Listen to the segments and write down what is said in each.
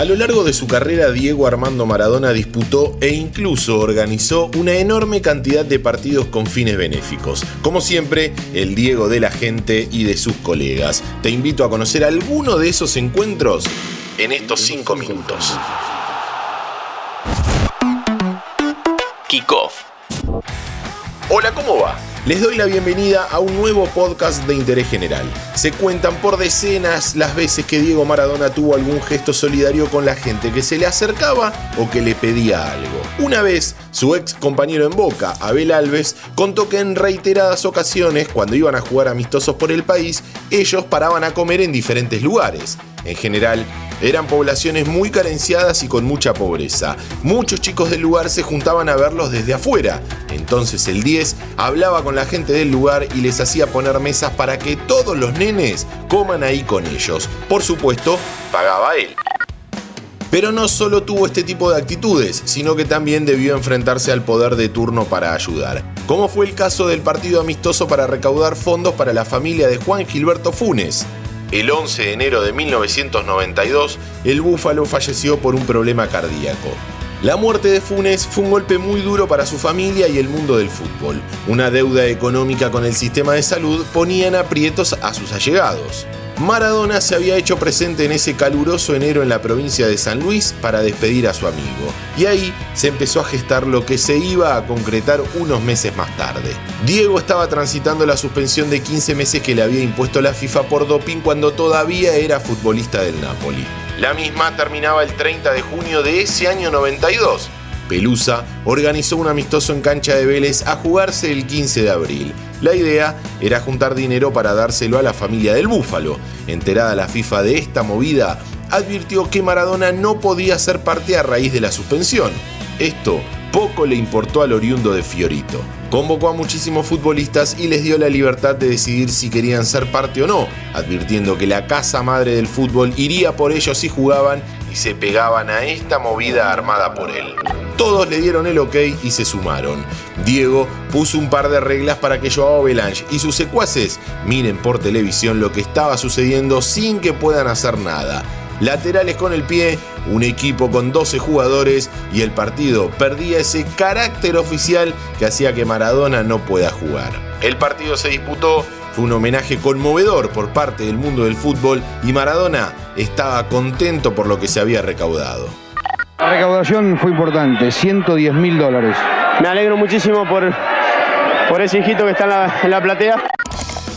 A lo largo de su carrera, Diego Armando Maradona disputó e incluso organizó una enorme cantidad de partidos con fines benéficos. Como siempre, el Diego de la gente y de sus colegas. Te invito a conocer alguno de esos encuentros en estos 5 minutos. Kickoff. Hola, ¿cómo va? Les doy la bienvenida a un nuevo podcast de interés general. Se cuentan por decenas las veces que Diego Maradona tuvo algún gesto solidario con la gente que se le acercaba o que le pedía algo. Una vez, su ex compañero en Boca, Abel Alves, contó que en reiteradas ocasiones, cuando iban a jugar amistosos por el país, ellos paraban a comer en diferentes lugares. En general, eran poblaciones muy carenciadas y con mucha pobreza. Muchos chicos del lugar se juntaban a verlos desde afuera. Entonces el 10 hablaba con la gente del lugar y les hacía poner mesas para que todos los nenes coman ahí con ellos. Por supuesto, pagaba él. Pero no solo tuvo este tipo de actitudes, sino que también debió enfrentarse al poder de turno para ayudar, como fue el caso del partido amistoso para recaudar fondos para la familia de Juan Gilberto Funes. El 11 de enero de 1992, el Búfalo falleció por un problema cardíaco. La muerte de Funes fue un golpe muy duro para su familia y el mundo del fútbol. Una deuda económica con el sistema de salud ponía en aprietos a sus allegados. Maradona se había hecho presente en ese caluroso enero en la provincia de San Luis para despedir a su amigo. Y ahí se empezó a gestar lo que se iba a concretar unos meses más tarde. Diego estaba transitando la suspensión de 15 meses que le había impuesto la FIFA por doping cuando todavía era futbolista del Napoli. La misma terminaba el 30 de junio de ese año 92. Pelusa organizó un amistoso en cancha de Vélez a jugarse el 15 de abril. La idea era juntar dinero para dárselo a la familia del Búfalo. Enterada la FIFA de esta movida, advirtió que Maradona no podía ser parte a raíz de la suspensión. Esto poco le importó al oriundo de Fiorito. Convocó a muchísimos futbolistas y les dio la libertad de decidir si querían ser parte o no, advirtiendo que la casa madre del fútbol iría por ellos si jugaban y se pegaban a esta movida armada por él. Todos le dieron el ok y se sumaron. Diego puso un par de reglas para que Joao Belange y sus secuaces miren por televisión lo que estaba sucediendo sin que puedan hacer nada. Laterales con el pie, un equipo con 12 jugadores y el partido perdía ese carácter oficial que hacía que Maradona no pueda jugar. El partido se disputó, fue un homenaje conmovedor por parte del mundo del fútbol y Maradona estaba contento por lo que se había recaudado. La recaudación fue importante, 110 mil dólares. Me alegro muchísimo por, por ese hijito que está en la, en la platea.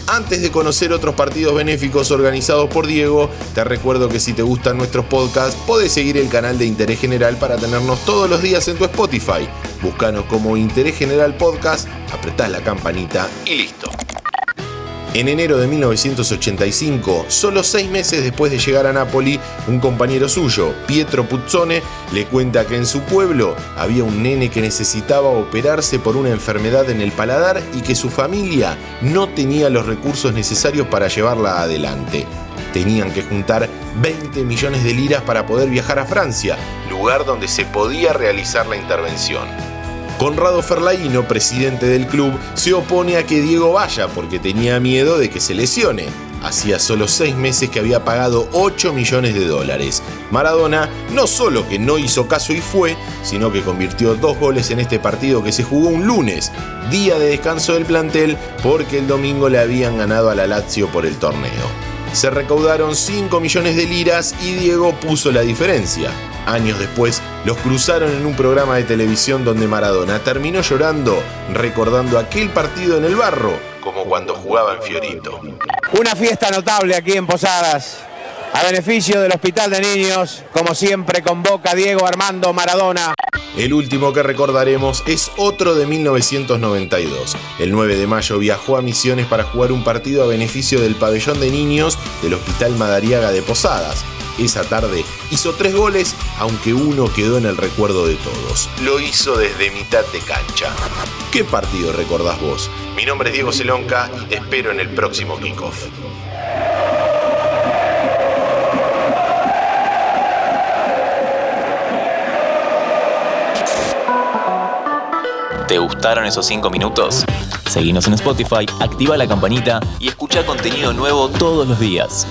Antes de conocer otros partidos benéficos organizados por Diego, te recuerdo que si te gustan nuestros podcasts, podés seguir el canal de Interés General para tenernos todos los días en tu Spotify. Búscanos como Interés General Podcast, apretás la campanita y listo. En enero de 1985, solo seis meses después de llegar a Nápoli, un compañero suyo, Pietro Puzzone, le cuenta que en su pueblo había un nene que necesitaba operarse por una enfermedad en el paladar y que su familia no tenía los recursos necesarios para llevarla adelante. Tenían que juntar 20 millones de liras para poder viajar a Francia, lugar donde se podía realizar la intervención. Conrado Ferlaino, presidente del club, se opone a que Diego vaya porque tenía miedo de que se lesione. Hacía solo seis meses que había pagado 8 millones de dólares. Maradona no solo que no hizo caso y fue, sino que convirtió dos goles en este partido que se jugó un lunes, día de descanso del plantel, porque el domingo le habían ganado a la Lazio por el torneo. Se recaudaron 5 millones de liras y Diego puso la diferencia. Años después, los cruzaron en un programa de televisión donde Maradona terminó llorando, recordando aquel partido en el barro, como cuando jugaba en Fiorito. Una fiesta notable aquí en Posadas, a beneficio del Hospital de Niños, como siempre convoca Diego Armando Maradona. El último que recordaremos es otro de 1992. El 9 de mayo viajó a Misiones para jugar un partido a beneficio del pabellón de niños del Hospital Madariaga de Posadas. Esa tarde hizo tres goles, aunque uno quedó en el recuerdo de todos. Lo hizo desde mitad de cancha. ¿Qué partido recordás vos? Mi nombre es Diego Celonca y te espero en el próximo kickoff. ¿Te gustaron esos 5 minutos? Seguinos en Spotify, activa la campanita y escucha contenido nuevo todos los días.